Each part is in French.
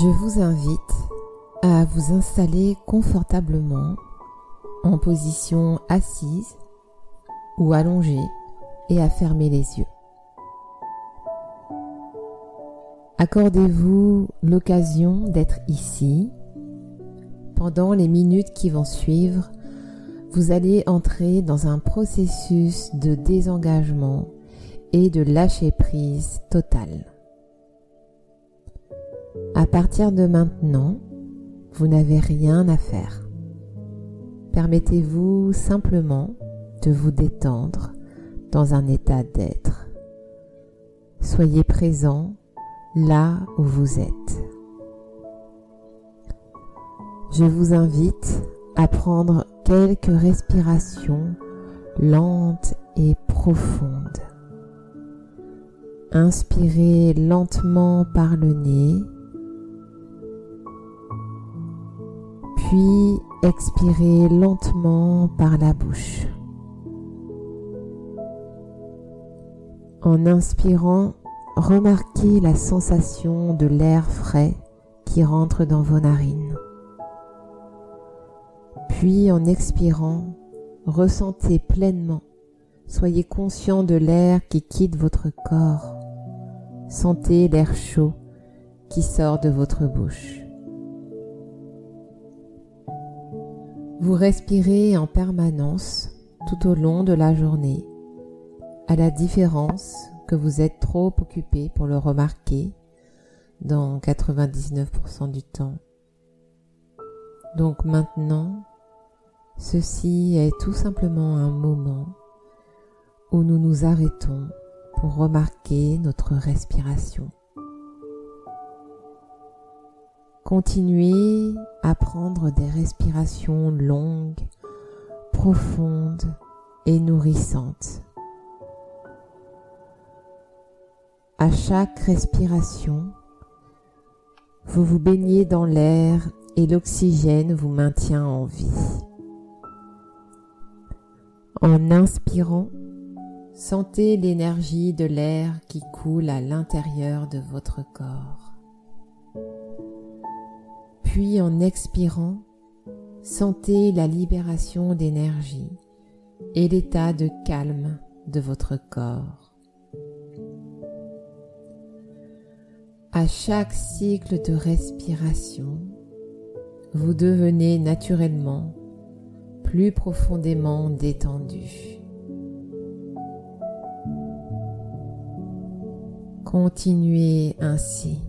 Je vous invite à vous installer confortablement en position assise ou allongée et à fermer les yeux. Accordez-vous l'occasion d'être ici. Pendant les minutes qui vont suivre, vous allez entrer dans un processus de désengagement et de lâcher prise totale. À partir de maintenant, vous n'avez rien à faire. Permettez-vous simplement de vous détendre dans un état d'être. Soyez présent là où vous êtes. Je vous invite à prendre quelques respirations lentes et profondes. Inspirez lentement par le nez, puis expirez lentement par la bouche. En inspirant, remarquez la sensation de l'air frais qui rentre dans vos narines. Puis en expirant, ressentez pleinement, soyez conscient de l'air qui quitte votre corps. Sentez l'air chaud qui sort de votre bouche. Vous respirez en permanence tout au long de la journée, à la différence que vous êtes trop occupé pour le remarquer dans 99% du temps. Donc maintenant, ceci est tout simplement un moment où nous nous arrêtons pour remarquer notre respiration. Continuez à prendre des respirations longues, profondes et nourrissantes. À chaque respiration, vous vous baignez dans l'air et l'oxygène vous maintient en vie. En inspirant, sentez l'énergie de l'air qui coule à l'intérieur de votre corps. Puis en expirant, sentez la libération d'énergie et l'état de calme de votre corps. À chaque cycle de respiration, vous devenez naturellement plus profondément détendu. Continuez ainsi.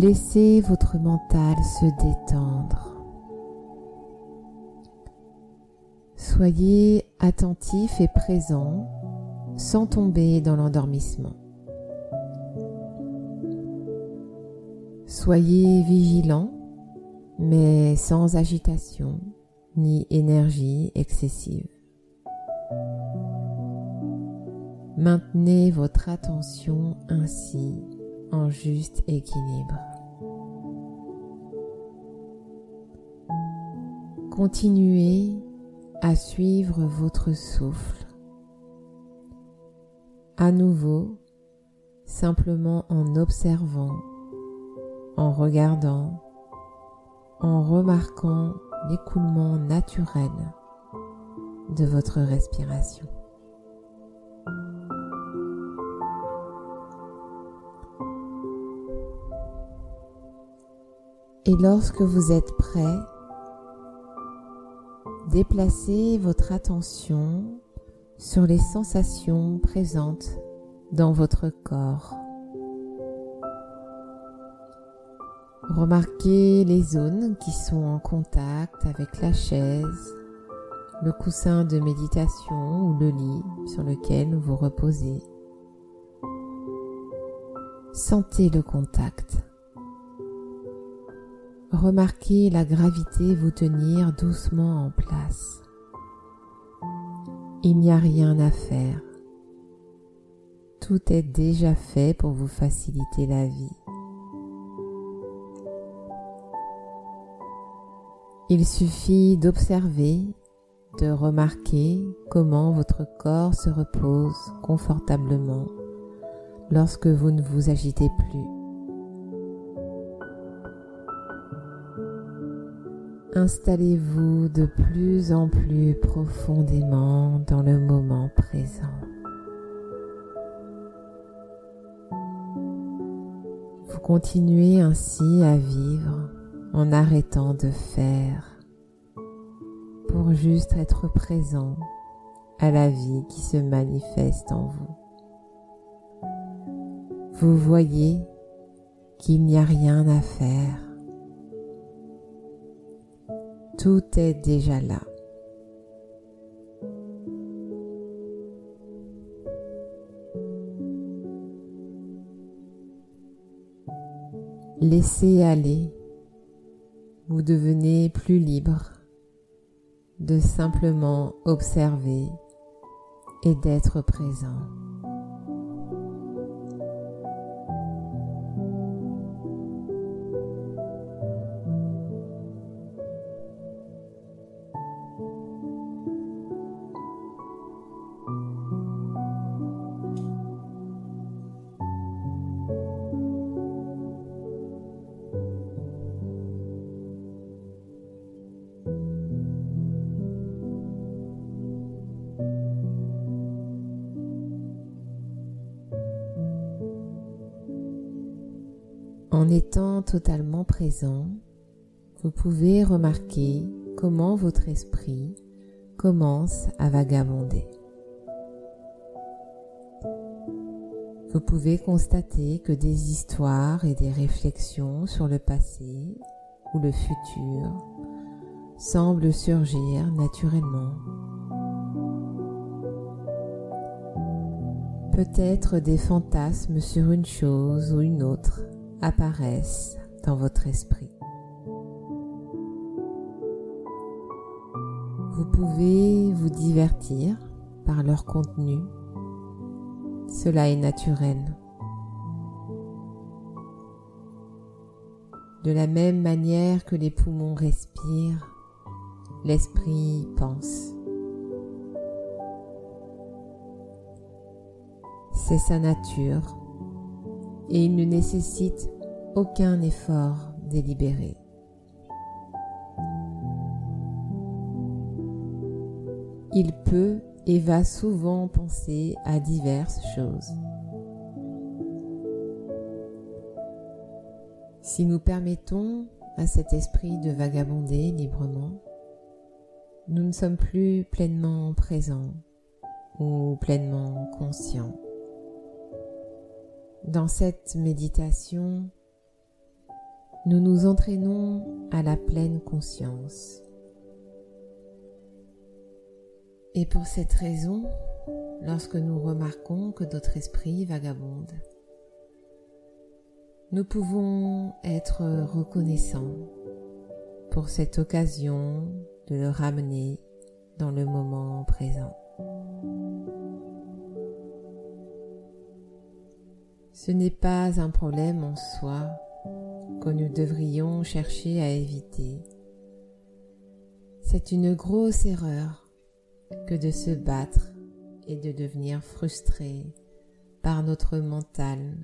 Laissez votre mental se détendre. Soyez attentif et présent sans tomber dans l'endormissement. Soyez vigilant mais sans agitation ni énergie excessive. Maintenez votre attention ainsi en juste équilibre. Continuez à suivre votre souffle. À nouveau, simplement en observant, en regardant, en remarquant l'écoulement naturel de votre respiration. Et lorsque vous êtes prêt, déplacez votre attention sur les sensations présentes dans votre corps. Remarquez les zones qui sont en contact avec la chaise, le coussin de méditation ou le lit sur lequel vous reposez. Sentez le contact. Remarquez la gravité vous tenir doucement en place. Il n'y a rien à faire. Tout est déjà fait pour vous faciliter la vie. Il suffit d'observer, de remarquer comment votre corps se repose confortablement lorsque vous ne vous agitez plus. Installez-vous de plus en plus profondément dans le moment présent. Vous continuez ainsi à vivre en arrêtant de faire pour juste être présent à la vie qui se manifeste en vous. Vous voyez qu'il n'y a rien à faire. Tout est déjà là. Laissez aller vous devenez plus libre de simplement observer et d'être présent. En étant totalement présent, vous pouvez remarquer comment votre esprit commence à vagabonder. Vous pouvez constater que des histoires et des réflexions sur le passé ou le futur semblent surgir naturellement. Peut-être des fantasmes sur une chose ou une autre apparaissent dans votre esprit. Vous pouvez vous divertir par leur contenu. Cela est naturel. De la même manière que les poumons respirent, l'esprit pense. C'est sa nature et il ne nécessite aucun effort délibéré. Il peut et va souvent penser à diverses choses. Si nous permettons à cet esprit de vagabonder librement, nous ne sommes plus pleinement présents ou pleinement conscients. Dans cette méditation, nous nous entraînons à la pleine conscience. Et pour cette raison, lorsque nous remarquons que notre esprit vagabonde, nous pouvons être reconnaissants pour cette occasion de le ramener dans le moment présent. Ce n'est pas un problème en soi que nous devrions chercher à éviter. C'est une grosse erreur que de se battre et de devenir frustré par notre mental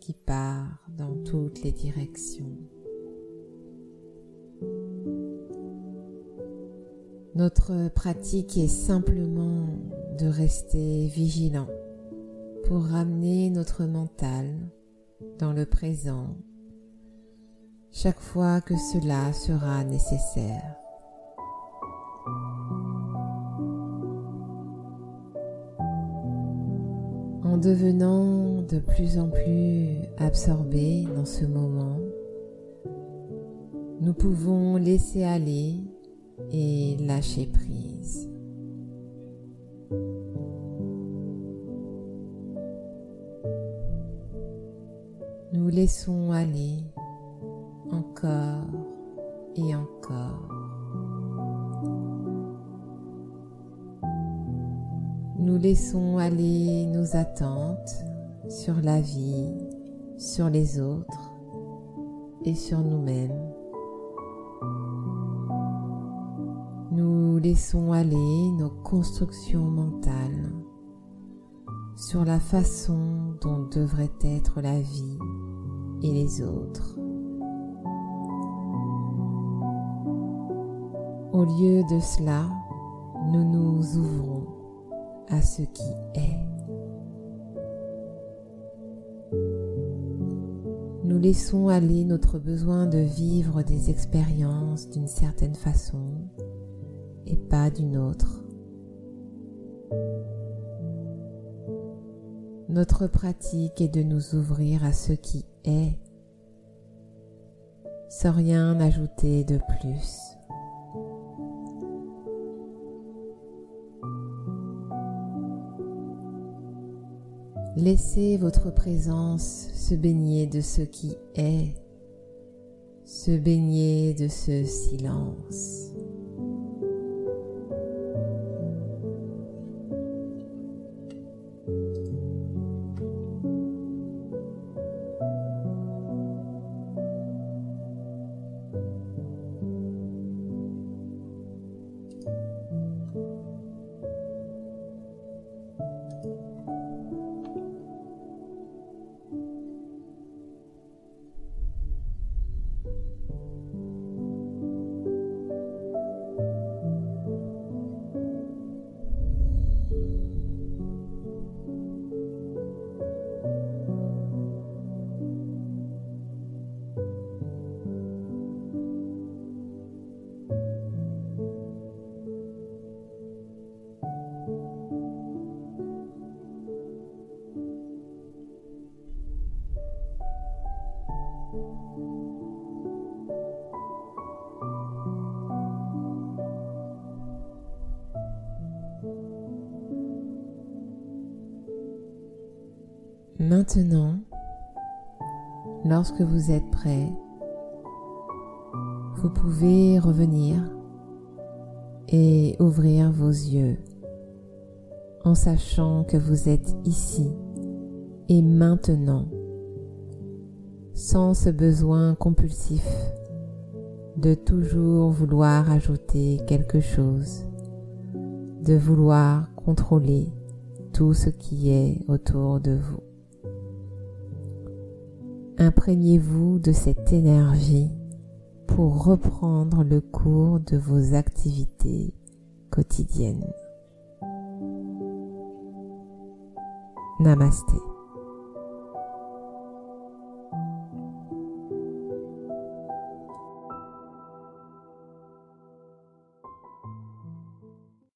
qui part dans toutes les directions. Notre pratique est simplement de rester vigilant pour ramener notre mental dans le présent chaque fois que cela sera nécessaire. En devenant de plus en plus absorbé dans ce moment, nous pouvons laisser aller et lâcher prise. Nous laissons aller encore et encore. Nous laissons aller nos attentes sur la vie, sur les autres et sur nous-mêmes. Nous laissons aller nos constructions mentales sur la façon dont devrait être la vie et les autres. Au lieu de cela, nous nous ouvrons à ce qui est. Nous laissons aller notre besoin de vivre des expériences d'une certaine façon et pas d'une autre. Notre pratique est de nous ouvrir à ce qui est, sans rien ajouter de plus. Laissez votre présence se baigner de ce qui est, se baigner de ce silence. Maintenant, lorsque vous êtes prêt, vous pouvez revenir et ouvrir vos yeux en sachant que vous êtes ici et maintenant, sans ce besoin compulsif de toujours vouloir ajouter quelque chose, de vouloir contrôler tout ce qui est autour de vous. Imprégnez-vous de cette énergie pour reprendre le cours de vos activités quotidiennes. Namaste.